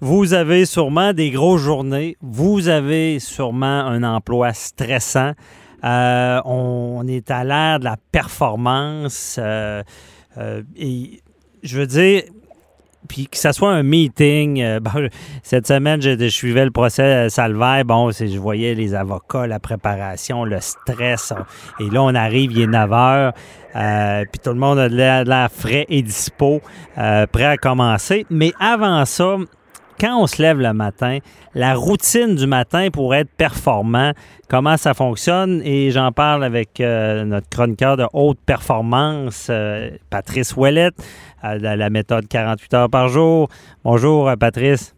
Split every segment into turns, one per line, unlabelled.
Vous avez sûrement des grosses journées. Vous avez sûrement un emploi stressant. Euh, on, est à l'ère de la performance. Euh, euh, je veux dire, puis que ce soit un meeting. cette semaine, je, suivais le procès Salvaire. Bon, je voyais les avocats, la préparation, le stress. Et là, on arrive, il est 9 heures. puis tout le monde a de l'air frais et dispo, prêt à commencer. Mais avant ça, quand on se lève le matin, la routine du matin pour être performant, comment ça fonctionne? Et j'en parle avec euh, notre chroniqueur de haute performance, euh, Patrice Ouellette, euh, de la méthode 48 heures par jour. Bonjour, Patrice.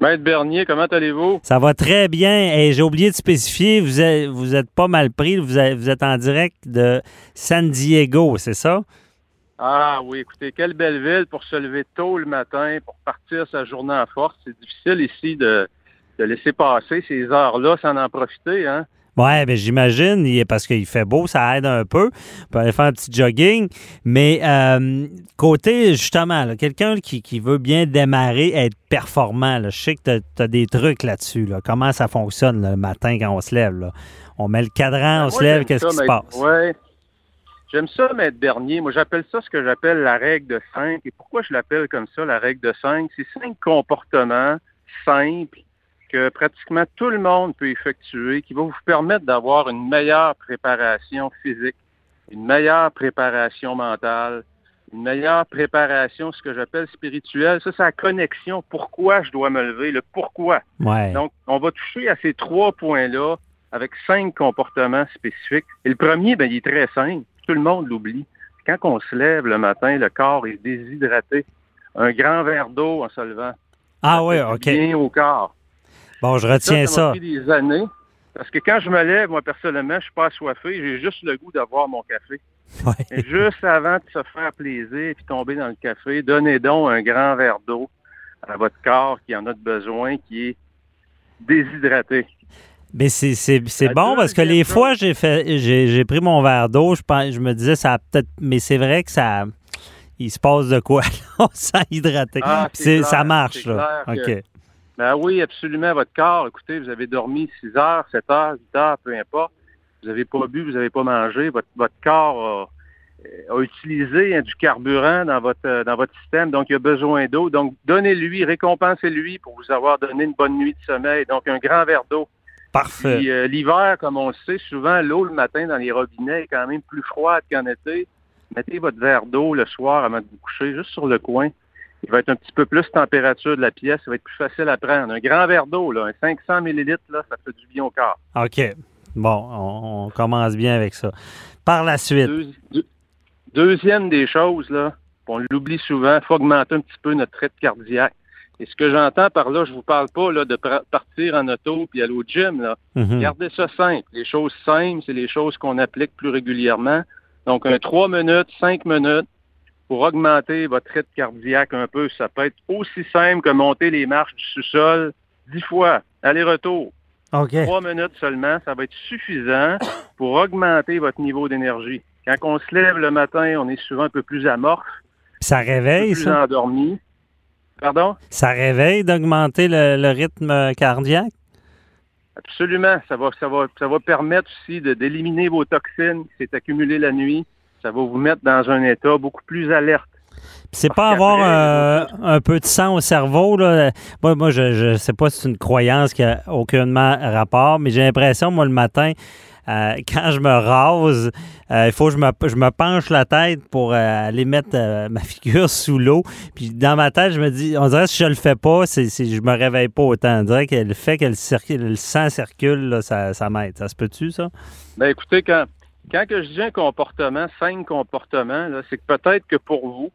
Maître Bernier, comment allez-vous?
Ça va très bien. Et j'ai oublié de spécifier, vous êtes, vous êtes pas mal pris. Vous, vous êtes en direct de San Diego, c'est ça?
Ah oui, écoutez, quelle belle ville pour se lever tôt le matin, pour partir sa journée en force. C'est difficile ici de, laisser passer ces heures-là sans en profiter, hein?
Oui, mais j'imagine, parce qu'il fait beau, ça aide un peu. On peut aller faire un petit jogging. Mais euh, côté, justement, quelqu'un qui, veut bien démarrer, être performant, je sais que tu as, des trucs là-dessus. Comment ça fonctionne le matin quand on se lève? On met le cadran, ben, on se lève, qu'est-ce qui se passe?
J'aime ça, Maître Bernier. Moi, j'appelle ça ce que j'appelle la règle de cinq. Et pourquoi je l'appelle comme ça, la règle de cinq? C'est cinq comportements simples que pratiquement tout le monde peut effectuer, qui vont vous permettre d'avoir une meilleure préparation physique, une meilleure préparation mentale, une meilleure préparation, ce que j'appelle spirituelle. Ça, c'est la connexion. Pourquoi je dois me lever, le pourquoi. Donc, on va toucher à ces trois points-là avec cinq comportements spécifiques. Et le premier, ben, il est très simple tout le monde l'oublie. Quand on se lève le matin, le corps est déshydraté. Un grand verre d'eau en se levant.
Ah oui, OK.
Bien au corps.
Bon, je retiens
ça.
Ça
m'a pris des années. Parce que quand je me lève, moi, personnellement, je suis pas assoiffé. J'ai juste le goût d'avoir mon café. juste avant de se faire plaisir et tomber dans le café, donnez donc un grand verre d'eau à votre corps qui en a besoin, qui est déshydraté.
Mais c'est bon parce que les fois j'ai fait j'ai pris mon verre d'eau, je je me disais ça peut-être mais c'est vrai que ça il se passe de quoi on s'est hydraté.
Ah,
ça marche là.
OK. Ben oui, absolument votre corps, écoutez, vous avez dormi 6 heures, 7 heures, 8 heures, peu importe. Vous n'avez pas bu, vous n'avez pas mangé, votre, votre corps a, utilisé hein, du carburant dans votre dans votre système, donc il a besoin d'eau. Donc donnez-lui, récompensez-lui pour vous avoir donné une bonne nuit de sommeil. Donc un grand verre d'eau.
Parfait.
Euh, l'hiver, comme on le sait, souvent l'eau le matin dans les robinets est quand même plus froide qu'en été. Mettez votre verre d'eau le soir avant de vous coucher, juste sur le coin. Il va être un petit peu plus température de la pièce, ça va être plus facile à prendre. Un grand verre d'eau, là, un 500 millilitres, là, ça fait du bien au corps.
OK. Bon, on, commence bien avec ça. Par la suite.
deuxième des choses, là, on l'oublie souvent, il faut augmenter un petit peu notre traite cardiaque. Et ce que j'entends par là, je vous parle pas là, de partir en auto puis aller au gym. Là.
Mhm.
Gardez ça simple. Les choses simples, c'est les choses qu'on applique plus régulièrement. Donc, un 3 minutes, 5 minutes pour augmenter votre rythme cardiaque un peu. Ça peut être aussi simple que monter les marches du sous-sol 10 fois, aller-retour.
Okay.
3 minutes seulement, ça va être suffisant pour augmenter votre niveau d'énergie. Quand on se lève le matin, on est souvent un peu plus amorphe.
Ça réveille,
plus endormi. Pardon?
Ça réveille d'augmenter le, rythme cardiaque?
Absolument. Ça va, ça va, ça va permettre aussi d'éliminer vos toxines qui s'est accumulées la nuit. Ça va vous mettre dans un état beaucoup plus alerte.
C'est pas avoir euh, un peu de sang au cerveau. Là. Moi, moi je ne sais pas si c'est une croyance qui a aucunement rapport, mais j'ai l'impression, moi, le matin, euh, quand je me rase, euh, il faut que je me, penche la tête pour euh, aller mettre ma figure sous l'eau. Puis dans ma tête, je me dis, on dirait que si je le fais pas, c'est, je me réveille pas autant. On dirait que le fait que le, sang circule, ça, ça m'aide. Ça se peut-tu, ça?
Ben écoutez, quand, quand je dis un comportement, cinq comportements, c'est que peut-être que pour vous,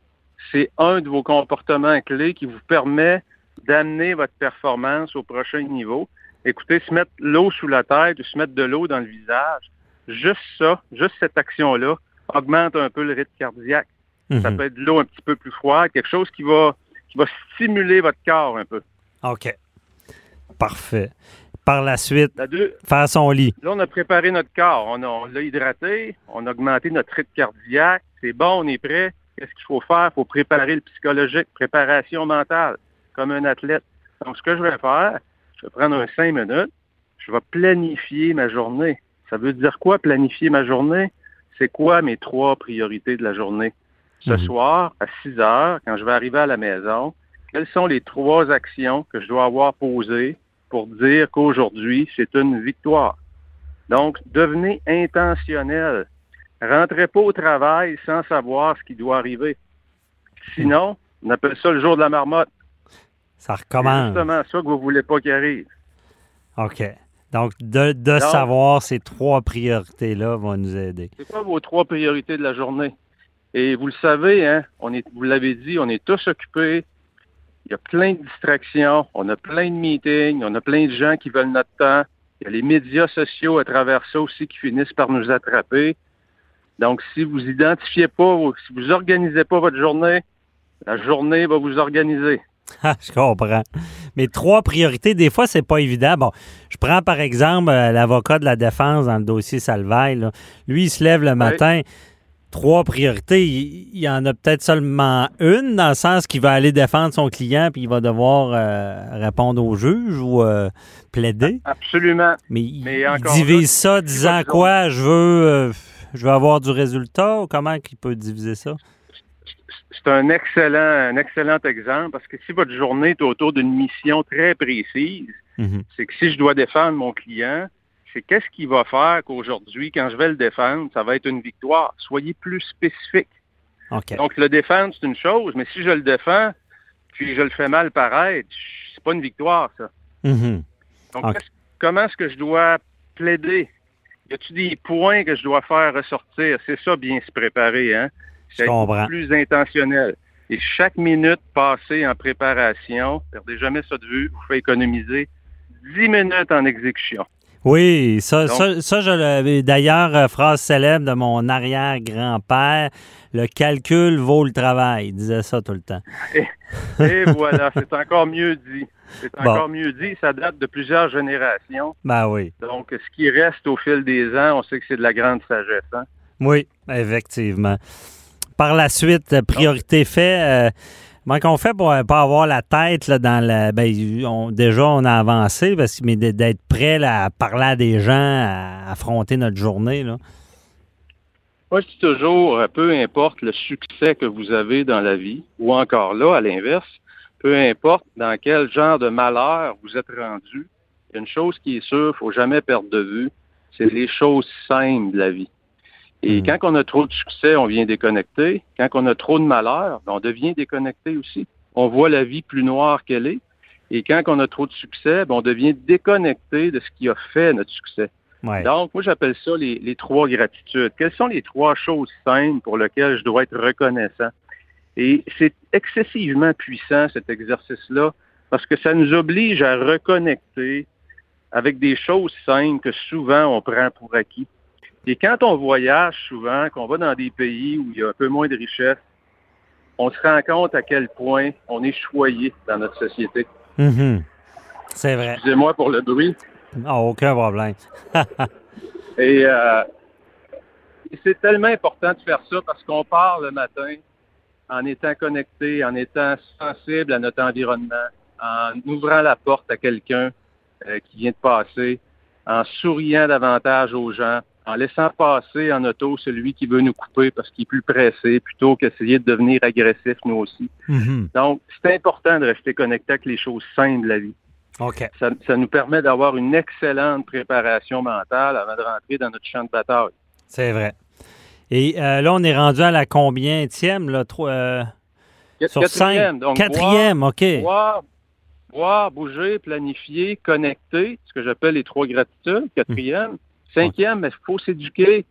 c'est un de vos comportements clés qui vous permet d'amener votre performance au prochain niveau. Écoutez, se mettre l'eau sous la tête ou se mettre de l'eau dans le visage, juste ça, juste cette action-là, augmente un peu le rythme cardiaque. Ça mhm. peut être de l'eau un petit peu plus froide, quelque chose qui va, qui va stimuler votre corps un peu.
OK. Parfait. Par la suite, faire son lit.
Là, on a préparé notre corps. On, l'a hydraté, on a augmenté notre rythme cardiaque. C'est bon, on est prêt. Qu'est-ce qu'il faut faire? Il faut préparer le psychologique, préparation mentale. comme un athlète. Donc, ce que je vais faire, je vais prendre un cinq minutes, je vais planifier ma journée. Ça veut dire quoi, planifier ma journée? C'est quoi mes trois priorités de la journée? Ce
Mhm.
soir, à 6 heures, quand je vais arriver à la maison, quelles sont les trois actions que je dois avoir posées pour dire qu'aujourd'hui, c'est une victoire? Donc, devenez intentionnel. Rentrez pas au travail sans savoir ce qui doit arriver. Sinon, on appelle ça le jour de la marmotte.
Ça
C'est
recommence.
justement ça que vous voulez pas qu'il arrive.
OK. Donc, de, de
Donc-
savoir ces trois priorités-là va nous aider.
C'est quoi vos trois priorités de la journée? Et vous le savez, hein, on est, vous l'avez dit, on est tous occupés. Il y a plein de distractions, on a plein de meetings, on a plein de gens qui veulent notre temps. Il y a les médias sociaux à travers ça aussi qui finissent par nous attraper. Donc, si vous identifiez pas, si vous organisez pas votre journée, la journée va vous organiser.
Ah, je comprends. Mais trois priorités, des fois, c'est pas évident. Bon, je prends par exemple euh, l'avocat de la défense dans le dossier Salvaille. là. Lui, il se lève le matin. Trois priorités. Il, il y en a peut-être seulement une, dans le sens qu'il va aller défendre son client puis il va devoir euh, répondre au juge ou euh, plaider.
Absolument.
Mais il,
Mais
il
encore
divise
là,
ça disant quoi? Je veux, je veux avoir du résultat ou comment il peut diviser ça?
C'est un excellent, un excellent exemple parce que si votre journée est autour d'une mission très précise,
Mhm.
c'est que si je dois défendre mon client, c'est qu'est-ce qu'il va faire qu'aujourd'hui, quand je vais le défendre, ça va être une victoire. Soyez plus spécifique. Donc, le défendre, c'est une chose, mais si je le défends, puis je le fais mal paraître, c'est pas une victoire, ça.
Mhm.
Donc, comment est-ce que je dois plaider? Y a-t-il des points que je dois faire ressortir? C'est ça, bien se préparer, hein? C'est plus intentionnel. Et chaque minute passée en préparation, perdez jamais ça de vue, vous fait économiser 10 minutes en exécution.
Oui, ça,
Donc-
ça, ça, je l'avais. D'ailleurs, euh, phrase célèbre de mon arrière-grand-père le calcul vaut le travail. Il disait ça tout le temps.
Et voilà, c'est encore mieux dit. C'est
Bon.
encore mieux dit. Ça date de plusieurs générations.
Ben oui.
Donc, ce qui reste au fil des ans, on sait que c'est de la grande sagesse. Hein?
Oui, effectivement. Par la suite, euh, priorité fait. euh, comment qu'on fait pour euh, pas avoir la tête là, dans la. Ben, on- déjà, on a avancé, parce, que- mais d'être prêt là, à parler à des gens, à affronter notre journée. Là?
Moi, je dis toujours, peu importe le succès que vous avez dans la vie, ou encore là, à l'inverse, peu importe dans quel genre de malheur vous êtes rendu, il y a une chose qui est sûre, il faut jamais perdre de vue, c'est les choses simples de la vie. Et
Mm.
quand on a trop de succès, on vient déconnecter. Quand on a trop de malheur, ben, on devient déconnecté aussi. On voit la vie plus noire qu'elle est. Et quand on a trop de succès, ben, on devient déconnecté de ce qui a fait notre succès.
Ouais.
Donc, moi, j'appelle ça les, les trois gratitudes. Quelles sont les trois choses simples pour lesquelles je dois être reconnaissant? Et c'est excessivement puissant, cet exercice-là, parce que ça nous oblige à reconnecter avec des choses simples que souvent on prend pour acquis. Et quand on voyage souvent, qu'on va dans des pays où il y a un peu moins de richesse, on se rend compte à quel point on est choyé dans notre société.
Mhm. C'est vrai.
Excusez-moi pour le bruit.
Ah, aucun problème.
Et, euh, et c'est tellement important de faire ça parce qu'on part le matin en étant connecté, en étant sensible à notre environnement, en ouvrant la porte à quelqu'un euh, qui vient de passer, en souriant davantage aux gens, en laissant passer en auto celui qui veut nous couper parce qu'il est plus pressé, plutôt qu'essayer de devenir agressif nous aussi.
Mhm.
Donc, c'est important de rester connecté avec les choses simples de la vie.
OK.
Ça, ça nous permet d'avoir une excellente préparation mentale avant de rentrer dans notre champ de bataille.
C'est vrai. Et euh, là, on est rendu à la combienième, là? Trois, euh, sur
Quatrième,
cinq.
donc
Quatrième, OK.
Boire, boire, bouger, planifier, connecter, ce que j'appelle les trois gratitudes. Quatrième. Cinquième, il faut s'éduquer.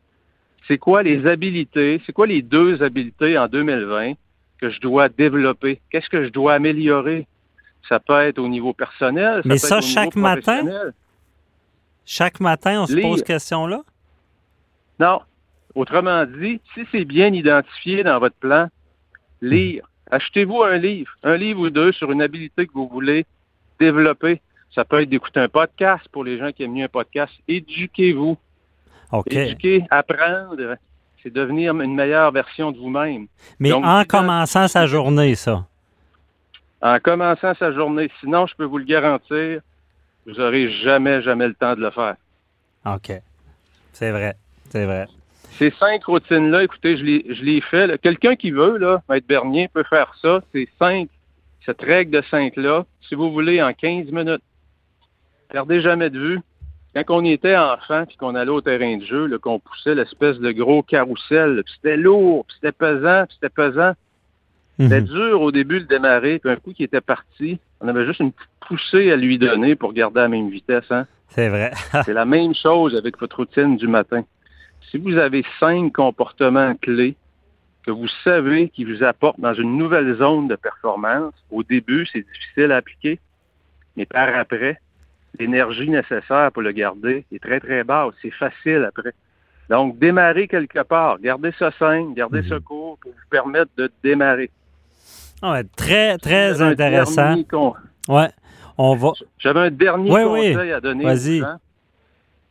C'est quoi les habilités? C'est quoi les deux habilités en 2020 que je dois développer? Qu'est-ce que je dois améliorer? Ça peut être au niveau personnel.
Mais
peut
ça,
être au
chaque
niveau
matin? Chaque matin, on se pose cette question-là?
Non. Autrement dit, si c'est bien identifié dans votre plan, lire. Achetez-vous un livre, un livre ou deux sur une habilité que vous voulez développer. Ça peut être d'écouter un podcast pour les gens qui aiment mieux un podcast. Éduquez-vous.
OK.
Éduquer, apprendre, c'est devenir une meilleure version de vous-même.
Mais
Donc,
en commençant sa journée, ça.
en commençant sa journée. Sinon, je peux vous le garantir, vous n'aurez jamais, jamais le temps de le faire.
OK. C'est vrai. C'est vrai.
Ces cinq routines-là, écoutez, je les, je les fais. Quelqu'un qui veut, là, être Bernier, peut faire ça. C'est cinq, cette règle de cinq-là, si vous voulez, en 15 minutes. Perdez jamais de vue. Quand on était enfant, puis qu'on allait au terrain de jeu, qu'on poussait l'espèce de gros carrousel, puis c'était lourd, puis c'était pesant, puis c'était pesant. C'était mhm. dur au début de démarrer, puis un coup qui était parti, on avait juste une petite poussée à lui donner pour garder la même vitesse. Hein?
C'est vrai.
C'est la même chose avec votre routine du matin. Si vous avez cinq comportements clés que vous savez qui vous apportent dans une nouvelle zone de performance, au début, c'est difficile à appliquer, mais par après, l'énergie nécessaire pour le garder est très, très basse. C'est facile après. Donc, démarrer quelque part, garder ça simple, garder ça mhm. court pour vous permettre de démarrer.
Ah très, très intéressant. Ouais, on va.
J'avais un dernier conseil à donner. Vas-y.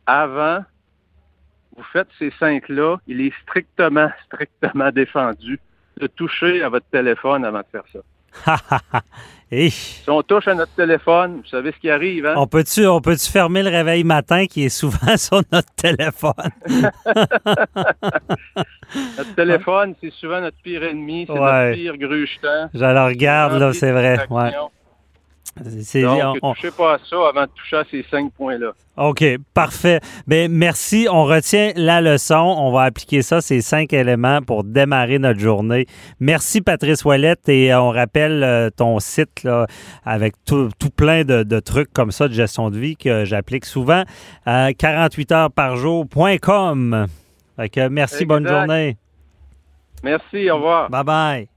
Avant, vous faites ces cinq-là, il est strictement, strictement défendu de toucher à votre téléphone avant de faire ça. si on touche à notre téléphone, vous savez ce qui arrive, hein?
On peut-tu, on peut fermer le réveil matin qui est souvent sur notre téléphone?
notre téléphone, c'est souvent notre pire ennemi, c'est notre pire grugetant.
Je le regarde, là, c'est vrai. Ouais.
Donc, ne touchez pas à ça avant de toucher à ces cinq points-là.
OK, parfait. Bien, merci. On retient la leçon. On va appliquer ça, ces cinq éléments, pour démarrer notre journée. Merci, Patrice Ouellette. Et on rappelle euh, ton site là, avec tout, plein de, trucs comme ça de gestion de vie que j'applique souvent. 48 heures par jour.com. Merci, bonne journée.
Merci, au revoir.
Bye bye.